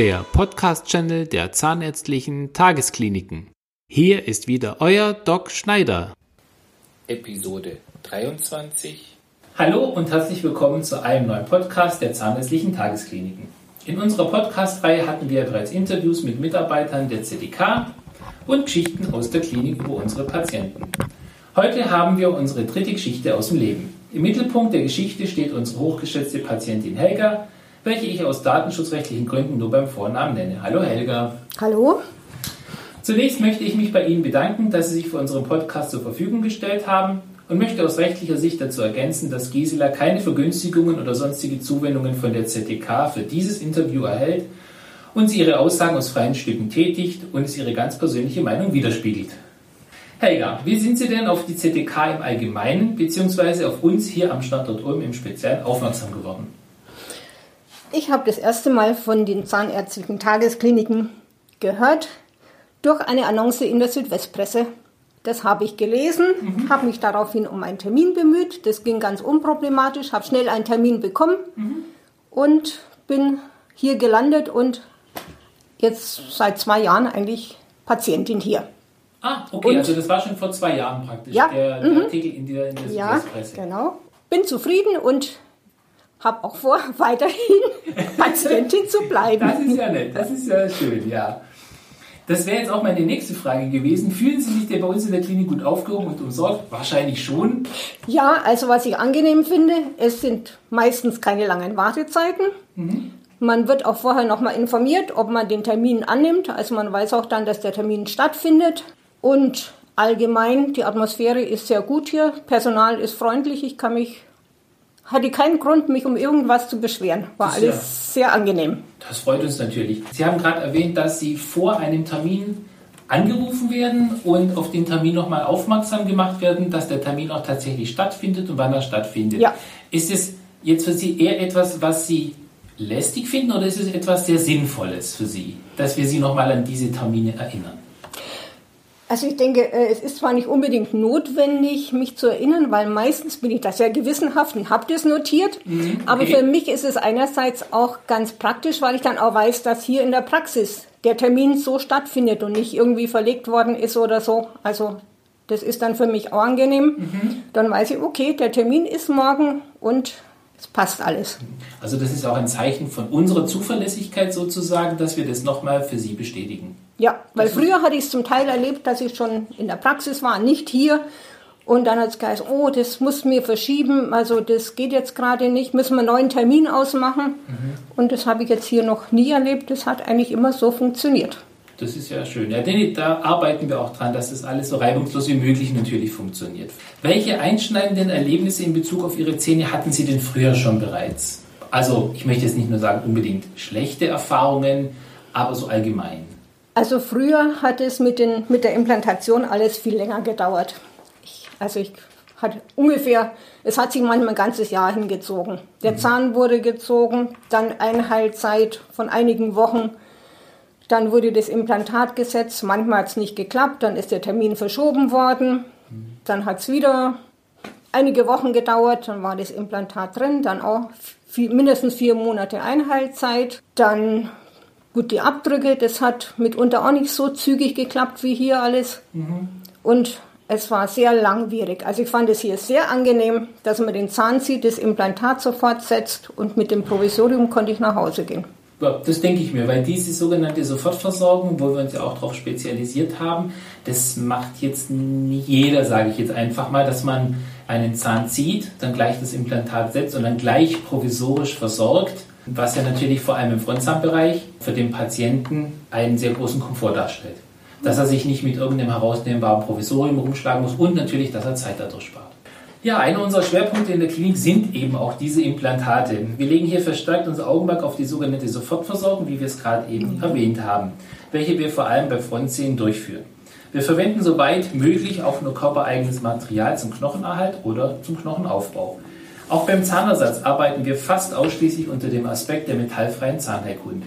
der Podcast-Channel der Zahnärztlichen Tageskliniken. Hier ist wieder euer Doc Schneider. Episode 23. Hallo und herzlich willkommen zu einem neuen Podcast der Zahnärztlichen Tageskliniken. In unserer Podcast-Reihe hatten wir bereits Interviews mit Mitarbeitern der ZDK und Geschichten aus der Klinik über unsere Patienten. Heute haben wir unsere dritte Geschichte aus dem Leben. Im Mittelpunkt der Geschichte steht unsere hochgeschätzte Patientin Helga, welche ich aus datenschutzrechtlichen Gründen nur beim Vornamen nenne. Hallo Helga. Hallo. Zunächst möchte ich mich bei Ihnen bedanken, dass Sie sich für unseren Podcast zur Verfügung gestellt haben und möchte aus rechtlicher Sicht dazu ergänzen, dass Gisela keine Vergünstigungen oder sonstige Zuwendungen von der ZDK für dieses Interview erhält und sie ihre Aussagen aus freien Stücken tätigt und es ihre ganz persönliche Meinung widerspiegelt. Helga, wie sind Sie denn auf die ZDK im Allgemeinen bzw. auf uns hier am Standort Ulm im Speziellen aufmerksam geworden? Ich habe das erste Mal von den zahnärztlichen Tageskliniken gehört durch eine Annonce in der Südwestpresse. Das habe ich gelesen, mhm. habe mich daraufhin um einen Termin bemüht. Das ging ganz unproblematisch, habe schnell einen Termin bekommen mhm. und bin hier gelandet und jetzt seit zwei Jahren eigentlich Patientin hier. Ah, okay, und, also das war schon vor zwei Jahren praktisch, ja, der, der mhm. Artikel in der, in der Südwestpresse. Ja, genau. Bin zufrieden und habe auch vor, weiterhin Patientin zu bleiben. Das ist ja nett, das ist ja schön, ja. Das wäre jetzt auch meine nächste Frage gewesen. Fühlen Sie sich denn bei uns in der Klinik gut aufgehoben und umsorgt? Wahrscheinlich schon. Ja, also was ich angenehm finde, es sind meistens keine langen Wartezeiten. Mhm. Man wird auch vorher nochmal informiert, ob man den Termin annimmt. Also man weiß auch dann, dass der Termin stattfindet. Und allgemein, die Atmosphäre ist sehr gut hier. Personal ist freundlich. Ich kann mich hatte keinen Grund, mich um irgendwas zu beschweren. War alles ja, sehr angenehm. Das freut uns natürlich. Sie haben gerade erwähnt, dass Sie vor einem Termin angerufen werden und auf den Termin nochmal aufmerksam gemacht werden, dass der Termin auch tatsächlich stattfindet und wann er stattfindet. Ja. Ist es jetzt für Sie eher etwas, was Sie lästig finden oder ist es etwas sehr Sinnvolles für Sie, dass wir Sie nochmal an diese Termine erinnern? Also ich denke, äh, es ist zwar nicht unbedingt notwendig, mich zu erinnern, weil meistens bin ich da sehr gewissenhaft und habe das notiert. Mhm, okay. Aber für mich ist es einerseits auch ganz praktisch, weil ich dann auch weiß, dass hier in der Praxis der Termin so stattfindet und nicht irgendwie verlegt worden ist oder so. Also das ist dann für mich auch angenehm. Mhm. Dann weiß ich, okay, der Termin ist morgen und es passt alles. Also das ist auch ein Zeichen von unserer Zuverlässigkeit sozusagen, dass wir das nochmal für Sie bestätigen. Ja, weil das früher hatte ich es zum Teil erlebt, dass ich schon in der Praxis war, nicht hier. Und dann hat es geheißen, oh, das muss mir verschieben, also das geht jetzt gerade nicht, müssen wir einen neuen Termin ausmachen. Mhm. Und das habe ich jetzt hier noch nie erlebt, das hat eigentlich immer so funktioniert. Das ist ja schön. Ja, denn da arbeiten wir auch dran, dass das alles so reibungslos wie möglich natürlich funktioniert. Welche einschneidenden Erlebnisse in Bezug auf Ihre Zähne hatten Sie denn früher schon bereits? Also, ich möchte jetzt nicht nur sagen unbedingt schlechte Erfahrungen, aber so allgemein. Also früher hat es mit, den, mit der Implantation alles viel länger gedauert. Ich, also ich hatte ungefähr, es hat sich manchmal ein ganzes Jahr hingezogen. Der mhm. Zahn wurde gezogen, dann Einheitszeit von einigen Wochen. Dann wurde das Implantat gesetzt, manchmal hat es nicht geklappt, dann ist der Termin verschoben worden. Dann hat es wieder einige Wochen gedauert, dann war das Implantat drin, dann auch viel, mindestens vier Monate Einheitszeit. Dann Gut, die Abdrücke, das hat mitunter auch nicht so zügig geklappt wie hier alles. Mhm. Und es war sehr langwierig. Also ich fand es hier sehr angenehm, dass man den Zahn zieht, das Implantat sofort setzt und mit dem Provisorium konnte ich nach Hause gehen. Das denke ich mir, weil diese sogenannte Sofortversorgung, wo wir uns ja auch darauf spezialisiert haben, das macht jetzt nicht jeder, sage ich jetzt einfach mal, dass man einen Zahn zieht, dann gleich das Implantat setzt und dann gleich provisorisch versorgt was ja natürlich vor allem im Frontzahnbereich für den Patienten einen sehr großen Komfort darstellt. Dass er sich nicht mit irgendeinem herausnehmbaren Provisorium rumschlagen muss und natürlich, dass er Zeit dadurch spart. Ja, einer unserer Schwerpunkte in der Klinik sind eben auch diese Implantate. Wir legen hier verstärkt unser Augenmerk auf die sogenannte Sofortversorgung, wie wir es gerade eben erwähnt haben, welche wir vor allem bei Frontzähnen durchführen. Wir verwenden soweit möglich auch nur körpereigenes Material zum Knochenerhalt oder zum Knochenaufbau. Auch beim Zahnersatz arbeiten wir fast ausschließlich unter dem Aspekt der metallfreien Zahnheilkunde.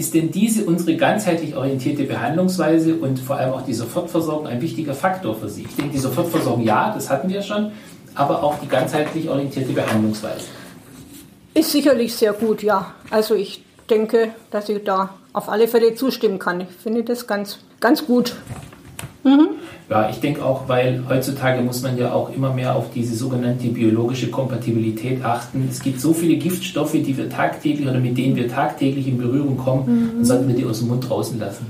Ist denn diese unsere ganzheitlich orientierte Behandlungsweise und vor allem auch die Sofortversorgung ein wichtiger Faktor für Sie? Ich denke, die Sofortversorgung ja, das hatten wir schon, aber auch die ganzheitlich orientierte Behandlungsweise. Ist sicherlich sehr gut, ja. Also ich denke, dass ich da auf alle Fälle zustimmen kann. Ich finde das ganz, ganz gut. Ja, ich denke auch, weil heutzutage muss man ja auch immer mehr auf diese sogenannte biologische Kompatibilität achten. Es gibt so viele Giftstoffe, die wir tagtäglich oder mit denen wir tagtäglich in Berührung kommen, dann sollten wir die aus dem Mund draußen lassen.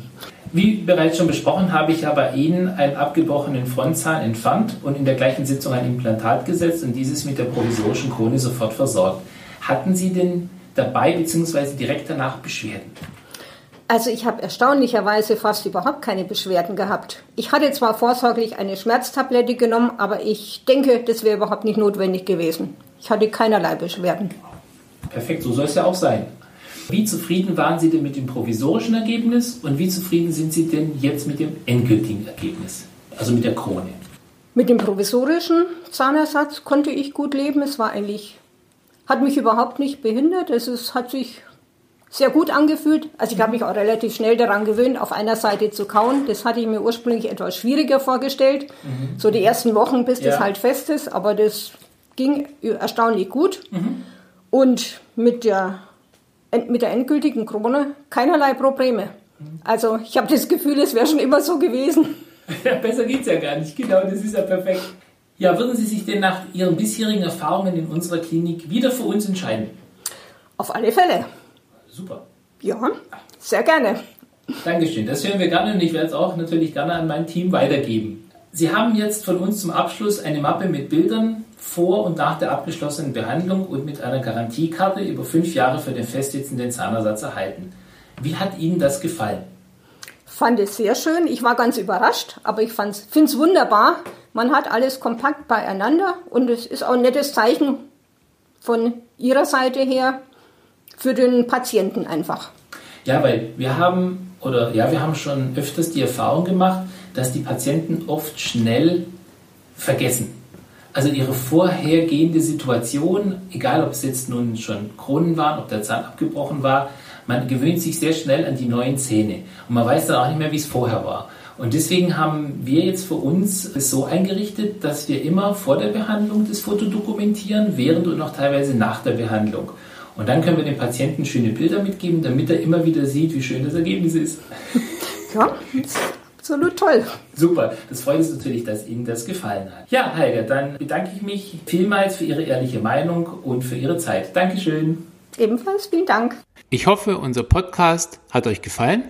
Wie bereits schon besprochen, habe ich ja bei Ihnen einen abgebrochenen Frontzahn entfernt und in der gleichen Sitzung ein Implantat gesetzt und dieses mit der provisorischen Krone sofort versorgt. Hatten Sie denn dabei bzw. direkt danach Beschwerden? Also ich habe erstaunlicherweise fast überhaupt keine Beschwerden gehabt. Ich hatte zwar vorsorglich eine Schmerztablette genommen, aber ich denke, das wäre überhaupt nicht notwendig gewesen. Ich hatte keinerlei Beschwerden. Perfekt, so soll es ja auch sein. Wie zufrieden waren Sie denn mit dem provisorischen Ergebnis und wie zufrieden sind Sie denn jetzt mit dem endgültigen Ergebnis, also mit der Krone? Mit dem provisorischen Zahnersatz konnte ich gut leben. Es war eigentlich, hat mich überhaupt nicht behindert. Es ist, hat sich sehr gut angefühlt. Also ich habe mich auch relativ schnell daran gewöhnt, auf einer Seite zu kauen. Das hatte ich mir ursprünglich etwas schwieriger vorgestellt. So die ersten Wochen, bis das Ja. halt fest ist. Aber das ging erstaunlich gut. Und mit der, mit der endgültigen Krone keinerlei Probleme. Also ich habe das Gefühl, es wäre schon immer so gewesen. Ja, besser geht's ja gar nicht. Genau, das ist ja perfekt. Ja, würden Sie sich denn nach Ihren bisherigen Erfahrungen in unserer Klinik wieder für uns entscheiden? Auf alle Fälle. Super. Ja, sehr gerne. Dankeschön. Das hören wir gerne und ich werde es auch natürlich gerne an mein Team weitergeben. Sie haben jetzt von uns zum Abschluss eine Mappe mit Bildern vor und nach der abgeschlossenen Behandlung und mit einer Garantiekarte über fünf Jahre für den festsitzenden Zahnersatz erhalten. Wie hat Ihnen das gefallen? Fand es sehr schön. Ich war ganz überrascht, aber ich finde es wunderbar. Man hat alles kompakt beieinander und es ist auch ein nettes Zeichen von Ihrer Seite her für den Patienten einfach. Ja, weil wir haben oder ja, wir haben schon öfters die Erfahrung gemacht, dass die Patienten oft schnell vergessen. Also ihre vorhergehende Situation, egal ob es jetzt nun schon Kronen waren, ob der Zahn abgebrochen war, man gewöhnt sich sehr schnell an die neuen Zähne und man weiß dann auch nicht mehr, wie es vorher war. Und deswegen haben wir jetzt für uns es so eingerichtet, dass wir immer vor der Behandlung das Foto dokumentieren, während und auch teilweise nach der Behandlung. Und dann können wir dem Patienten schöne Bilder mitgeben, damit er immer wieder sieht, wie schön das Ergebnis ist. Ja, ist absolut toll. Super, das freut uns natürlich, dass Ihnen das gefallen hat. Ja, Heike, dann bedanke ich mich vielmals für Ihre ehrliche Meinung und für Ihre Zeit. Dankeschön. Ebenfalls vielen Dank. Ich hoffe, unser Podcast hat euch gefallen.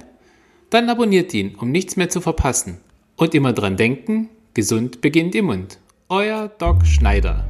Dann abonniert ihn, um nichts mehr zu verpassen. Und immer dran denken, gesund beginnt im Mund. Euer Doc Schneider.